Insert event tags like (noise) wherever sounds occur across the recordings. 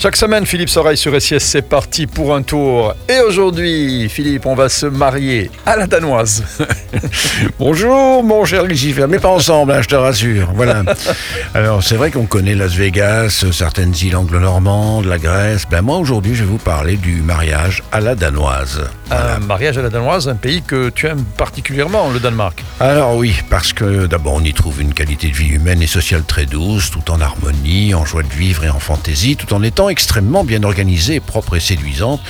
Chaque semaine, Philippe Soreille sur SIS, c'est parti pour un tour. Et aujourd'hui, Philippe, on va se marier à la danoise. (laughs) Bonjour, mon cher Lucifer, mais pas ensemble, hein, je te rassure. Voilà. (laughs) Alors, c'est vrai qu'on connaît Las Vegas, certaines îles anglo-normandes, la Grèce. Ben, moi, aujourd'hui, je vais vous parler du mariage à la danoise. Un mariage à la danoise, un pays que tu aimes particulièrement, le Danemark. Alors, oui, parce que d'abord, on y trouve une qualité de vie humaine et sociale très douce, tout en harmonie, en joie de vivre et en fantaisie, tout en étant extrêmement bien organisée, propre et séduisante.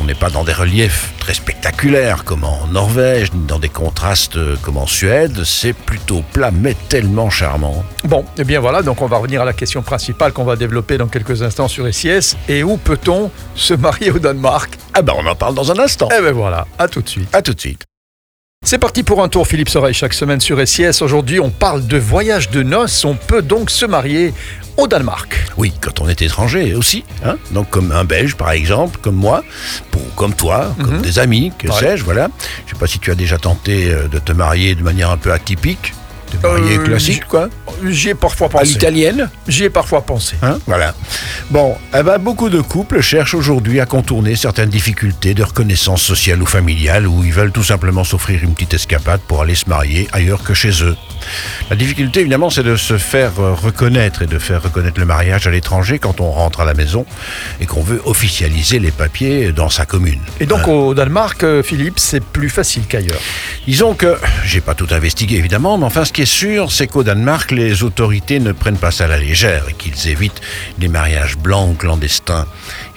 On n'est pas dans des reliefs très spectaculaires comme en Norvège, ni dans des contrastes comme en Suède. C'est plutôt plat, mais tellement charmant. Bon, et eh bien voilà, donc on va revenir à la question principale qu'on va développer dans quelques instants sur SIS. Et où peut-on se marier au Danemark? Ah ben, on en parle dans un instant. Eh ben voilà, à tout de suite. À tout de suite. C'est parti pour un tour Philippe Soreille chaque semaine sur SIS. Aujourd'hui, on parle de voyage de noces. On peut donc se marier au Danemark. Oui, quand on est étranger aussi. Hein Donc comme un Belge par exemple, comme moi, pour, comme toi, comme Mhm. des amis, que Ouais. sais-je, voilà. Je sais pas si tu as déjà tenté euh, de te marier de manière un peu atypique, marier Euh, classique quoi, J'y ai parfois à pensé. l'italienne. J'y ai parfois pensé. Hein, voilà. Bon, eh ben, beaucoup de couples cherchent aujourd'hui à contourner certaines difficultés de reconnaissance sociale ou familiale où ils veulent tout simplement s'offrir une petite escapade pour aller se marier ailleurs que chez eux. La difficulté, évidemment, c'est de se faire euh, reconnaître et de faire reconnaître le mariage à l'étranger quand on rentre à la maison et qu'on veut officialiser les papiers dans sa commune. Et donc au Danemark, euh, Philippe, c'est plus facile qu'ailleurs. Disons que, j'ai pas tout investigué évidemment, mais enfin ce qui est sûr, c'est qu'au Danemark, les autorités ne prennent pas ça à la légère et qu'ils évitent les mariages blancs clandestins.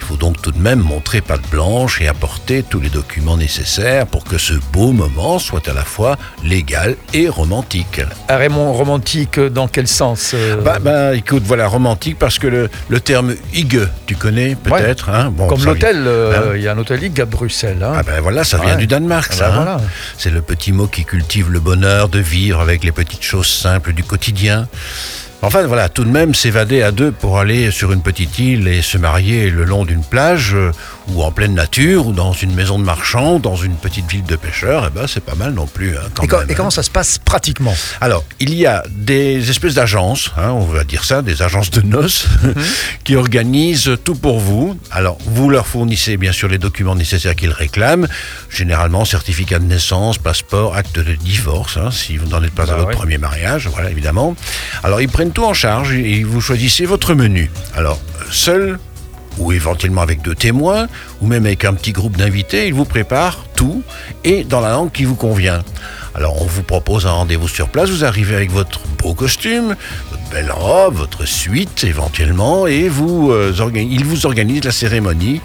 Il faut donc tout de même montrer patte blanche et apporter tous les documents nécessaires pour que ce beau moment soit à la fois légal et romantique. Un Raymond romantique, dans quel sens euh, Bah, bah, écoute, voilà, romantique parce que le, le terme hygge, tu connais peut-être hein? Bon, Comme l'hôtel, euh, Hein? il y a un hôtel Ligue à Bruxelles. hein. Ah ben voilà, ça vient Ouais. du Danemark, Ah ça. ben hein. voilà. C'est le petit mot qui cultive le bonheur de vivre avec les petites choses simples du quotidien. Enfin voilà, tout de même s'évader à deux pour aller sur une petite île et se marier le long d'une plage euh, ou en pleine nature ou dans une maison de marchand ou dans une petite ville de pêcheurs, eh ben c'est pas mal non plus. hein, quand et, même, et hein. comment ça se passe pratiquement? Alors, il y a des espèces d'agences, hein, on va dire ça, des agences de noces, (laughs) qui organisent tout pour vous. Alors, vous leur fournissez bien sûr les documents nécessaires qu'ils réclament, généralement certificat de naissance, passeport, acte de divorce, si vous n'en êtes pas Bah à votre ouais. premier mariage, voilà, évidemment. Alors, ils prennent tout en charge et vous choisissez votre menu. Alors, seul ou éventuellement avec deux témoins, ou même avec un petit groupe d'invités, ils vous préparent tout et dans la langue qui vous convient. Alors on vous propose un rendez-vous sur place, vous arrivez avec votre beau costume, votre belle robe, votre suite éventuellement, et vous, euh, ils vous organisent la cérémonie,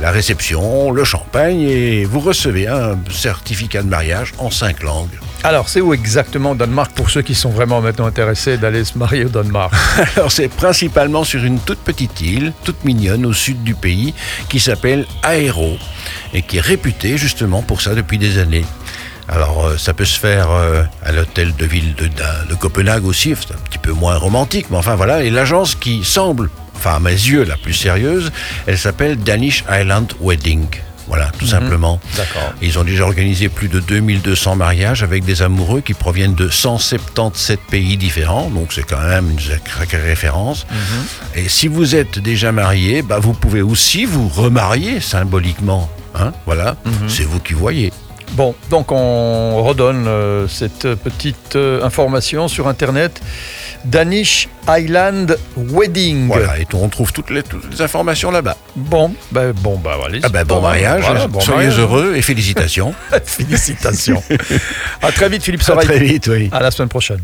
la réception, le champagne, et vous recevez un certificat de mariage en cinq langues. Alors, c'est où exactement Danemark pour ceux qui sont vraiment maintenant intéressés d'aller se marier au Danemark? (laughs) Alors c'est principalement sur une toute petite île, toute mignonne au sud du pays, qui s'appelle Aero et qui est réputée justement pour ça depuis des années. Alors euh, ça peut se faire euh, à l'hôtel de ville de, de- de Copenhague aussi, c'est un petit peu moins romantique, mais enfin voilà. Et l'agence qui semble, enfin à mes yeux la plus sérieuse, elle s'appelle Danish Island Wedding. Voilà, tout simplement. D'accord. Ils ont déjà organisé plus de 2200 mariages avec des amoureux qui proviennent de 177 pays différents, donc c'est quand même une sacrée référence. Et si vous êtes déjà marié, bah vous pouvez aussi vous remarier symboliquement. Hein, voilà, c'est vous qui voyez. Bon, donc on redonne euh, cette petite euh, information sur Internet. Danish Island Wedding. Voilà, et on trouve toutes les, toutes les informations là-bas. Bon, ben bon, bah allez. Ah ben, bon mariage, Voilà, bon soyez mariage. heureux et (laughs) félicitations. Félicitations. à très vite, Philippe à Soreille. très vite, oui. À la semaine prochaine.